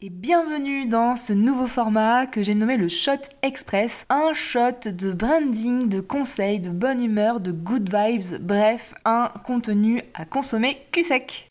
Et bienvenue dans ce nouveau format que j'ai nommé le Shot Express. Un shot de branding, de conseils, de bonne humeur, de good vibes, bref, un contenu à consommer cul sec.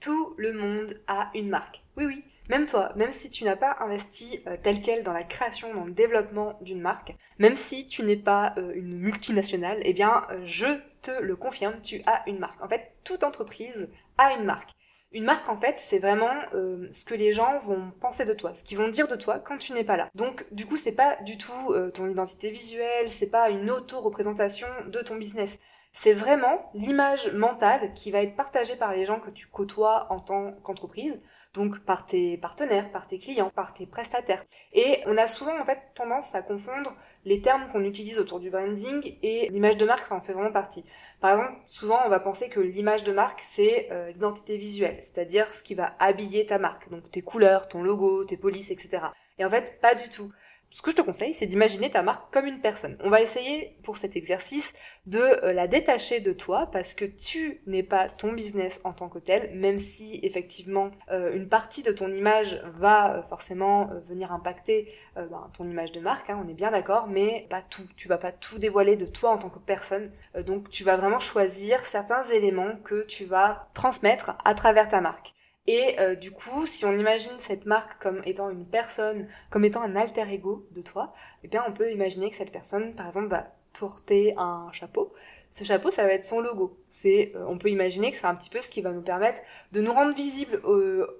Tout le monde a une marque. Oui, oui. Même toi, même si tu n'as pas investi euh, tel quel dans la création, dans le développement d'une marque, même si tu n'es pas euh, une multinationale, eh bien, euh, je te le confirme, tu as une marque. En fait, toute entreprise a une marque. Une marque, en fait, c'est vraiment euh, ce que les gens vont penser de toi, ce qu'ils vont dire de toi quand tu n'es pas là. Donc, du coup, c'est pas du tout euh, ton identité visuelle, c'est pas une auto-représentation de ton business. C'est vraiment l'image mentale qui va être partagée par les gens que tu côtoies en tant qu'entreprise, donc par tes partenaires, par tes clients, par tes prestataires. Et on a souvent en tendance à confondre les termes qu'on utilise autour du branding et l'image de marque, ça en fait vraiment partie. Par exemple, souvent on va penser que l'image de marque c'est euh, l'identité visuelle, c'est-à-dire ce qui va habiller ta marque, donc tes couleurs, ton logo, tes polices, etc. Et en fait, pas du tout ce que je te conseille, c'est d'imaginer ta marque comme une personne. On va essayer pour cet exercice de euh, la détacher de toi parce que tu n'es pas ton business en tant que tel, même si effectivement euh, une partie de ton image va euh, forcément venir impacter ben, ton image de marque, hein, on est bien d'accord, mais pas tout. Tu vas pas tout dévoiler de toi en tant que personne. donc tu vas vraiment choisir certains éléments que tu vas transmettre à travers ta marque. Et euh, du coup, si on imagine cette marque comme étant une personne, comme étant un alter ego de toi, eh bien on peut imaginer que cette personne, par exemple, va porter un chapeau. Ce chapeau, ça va être son logo. C'est, euh, on peut imaginer que c'est un petit peu ce qui va nous permettre de nous rendre visibles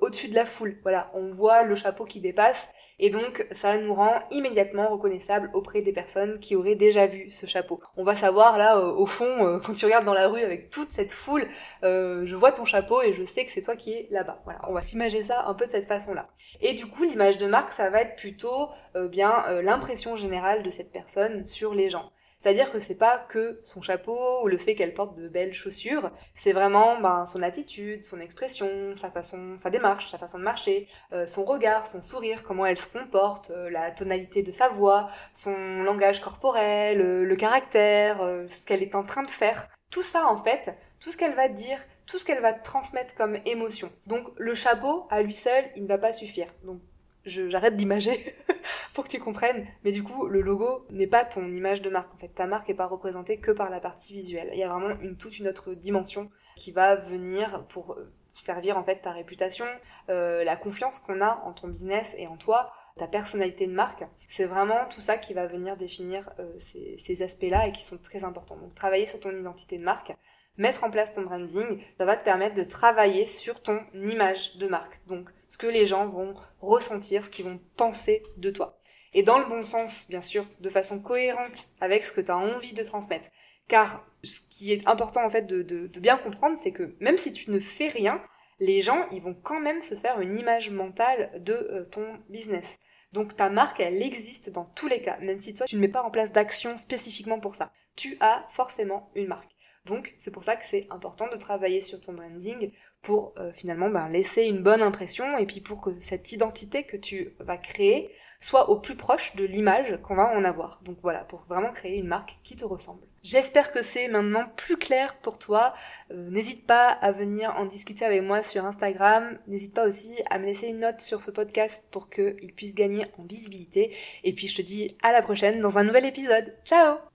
au-dessus de la foule. Voilà, on voit le chapeau qui dépasse et donc ça nous rend immédiatement reconnaissable auprès des personnes qui auraient déjà vu ce chapeau. On va savoir là, euh, au fond, euh, quand tu regardes dans la rue avec toute cette foule, je vois ton chapeau et je sais que c'est toi qui es là-bas. Voilà, on va s'imaginer ça un peu de cette façon-là. Et du coup, l'image de marque, ça va être plutôt bien l'impression générale de cette personne sur les gens. C'est-à-dire que c'est pas que son chapeau ou le fait qu'elle porte de belles chaussures, c'est vraiment ben, son attitude, son expression, sa façon, sa démarche, sa façon de marcher, euh, son regard, son sourire, comment elle se comporte, euh, la tonalité de sa voix, son langage corporel, euh, le caractère, ce qu'elle est en train de faire. Tout ça en fait, tout ce qu'elle va dire, tout ce qu'elle va transmettre comme émotion. Donc le chapeau à lui seul, il ne va pas suffire. Donc j'arrête d'imager pour que tu comprennes. Mais du coup, le logo n'est pas ton image de marque. En fait, ta marque n'est pas représentée que par la partie visuelle. Il y a vraiment une, toute une autre dimension qui va venir pour euh, servir en fait ta réputation, euh, la confiance qu'on a en ton business et en toi, ta personnalité de marque. C'est vraiment tout ça qui va venir définir euh, ces, ces aspects-là et qui sont très importants. Donc travailler sur ton identité de marque, mettre en place ton branding, ça va te permettre de travailler sur ton image de marque. Donc, ce que les gens vont ressentir, ce qu'ils vont penser de toi. Et dans le bon sens, bien sûr, de façon cohérente avec ce que tu as envie de transmettre. Car ce qui est important en fait de, bien comprendre, c'est que même si tu ne fais rien, les gens, ils vont quand même se faire une image mentale de euh, ton business. Donc ta marque, elle existe dans tous les cas, même si toi, tu ne mets pas en place d'action spécifiquement pour ça. Tu as forcément une marque. Donc c'est pour ça que c'est important de travailler sur ton branding pour euh, finalement ben, laisser une bonne impression et puis pour que cette identité que tu vas créer soit au plus proche de l'image qu'on va en avoir. Donc voilà, pour vraiment créer une marque qui te ressemble. J'espère que c'est maintenant plus clair pour toi. Euh, n'hésite pas à venir en discuter avec moi sur Instagram. N'hésite pas aussi à me laisser une note sur ce podcast pour qu'il puisse gagner en visibilité. Et puis je te dis à la prochaine dans un nouvel épisode. Ciao